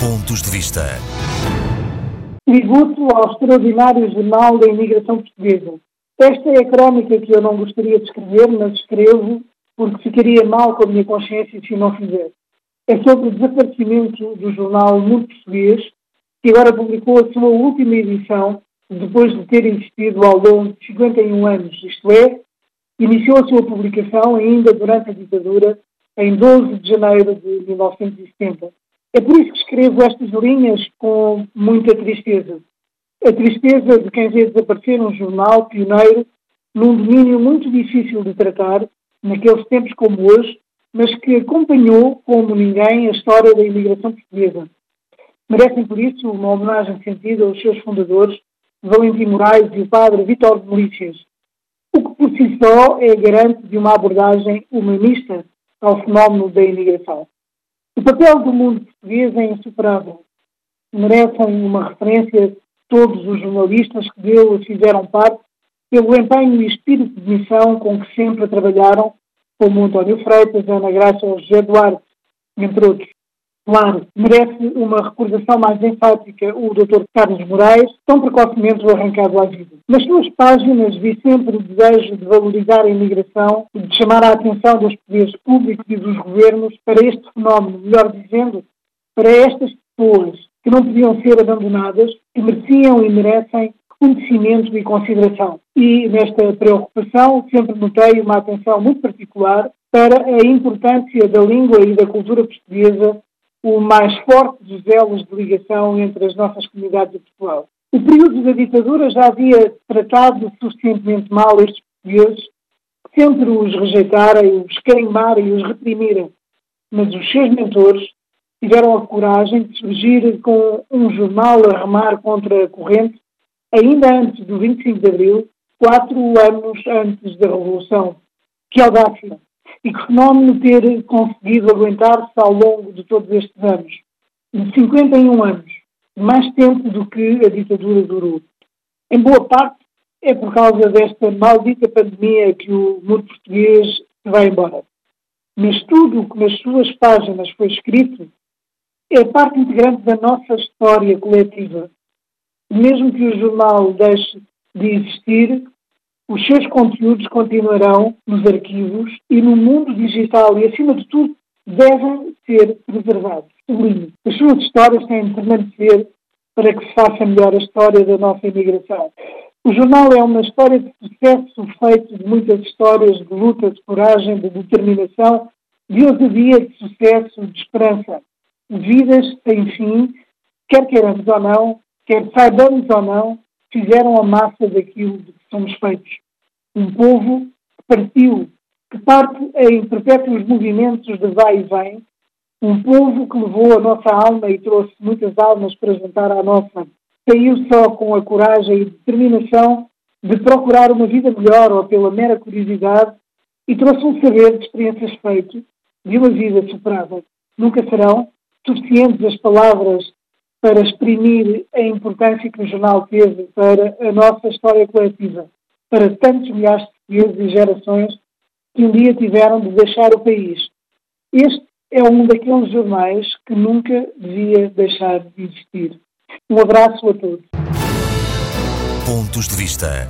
Pontos de Vista. Tributo ao extraordinário jornal da imigração portuguesa. Esta é a crónica que eu não gostaria de escrever, mas escrevo porque ficaria mal com a minha consciência se não fizesse. É sobre o desaparecimento do jornal Mundo Português, que agora publicou a sua última edição, depois de ter existido ao longo de 51 anos, isto é, iniciou a sua publicação ainda durante a ditadura, em 12 de janeiro de 1970. É por isso que escrevo estas linhas com muita tristeza. A tristeza de quem vê desaparecer um jornal pioneiro num domínio muito difícil de tratar, naqueles tempos como hoje, mas que acompanhou como ninguém a história da imigração portuguesa. Merecem, por isso, uma homenagem sentida aos seus fundadores, Valentim Moraes e o padre Vítor de Melícias, o que por si só é garante de uma abordagem humanista ao fenómeno da imigração. O papel do mundo português é insuperável. Merecem uma referência todos os jornalistas que dele fizeram parte pelo empenho e espírito de missão com que sempre trabalharam, como António Freitas, Ana Graça ou José Duarte, entre outros. Claro, merece uma recordação mais enfática o Dr. Carlos Moraes, tão precocemente arrancado à vida. Nas suas páginas vi sempre o desejo de valorizar a imigração e de chamar a atenção dos poderes públicos e dos governos para este fenómeno, melhor dizendo, para estas pessoas que não podiam ser abandonadas, que mereciam e merecem conhecimento e consideração. E nesta preocupação sempre notei uma atenção muito particular para a importância da língua e da cultura portuguesa o mais forte dos elos de ligação entre as nossas comunidades de Portugal. O período da ditadura já havia tratado suficientemente mal estes portugueses, sempre os rejeitarem, os carimbarem e os reprimirem. Mas os seus mentores tiveram a coragem de surgir com um jornal a remar contra a corrente, ainda antes do 25 de Abril, quatro anos antes da Revolução. Que audácia! E que fenómeno ter conseguido aguentar-se ao longo de todos estes anos, de 51 anos, mais tempo do que a ditadura durou. Em boa parte é por causa desta maldita pandemia que o mundo português se vai embora. Mas tudo o que nas suas páginas foi escrito é parte integrante da nossa história coletiva. Mesmo que o jornal deixe de existir, os seus conteúdos continuarão nos arquivos e no mundo digital e, acima de tudo, devem ser preservados. Sublinho. As suas histórias têm de permanecer para que se faça melhor a história da nossa imigração. O jornal é uma história de sucesso feito de muitas histórias de luta, de coragem, de determinação, de ousadia, de sucesso, de esperança. Vidas sem fim, quer queiramos ou não, quer saibamos ou não, fizeram a massa daquilo de que somos feitos. Um povo que partiu, que parte em perpétuos movimentos de vai e vem, um povo que levou a nossa alma e trouxe muitas almas para juntar à nossa. Saiu só com a coragem e determinação de procurar uma vida melhor ou pela mera curiosidade e trouxe um saber de experiências feitas de uma vida superada. Nunca serão suficientes as palavras para exprimir a importância que o jornal teve para a nossa história coletiva, para tantos milhares de portugueses e gerações que um dia tiveram de deixar o país. Este é um daqueles jornais que nunca devia deixar de existir. Um abraço a todos. Pontos de vista.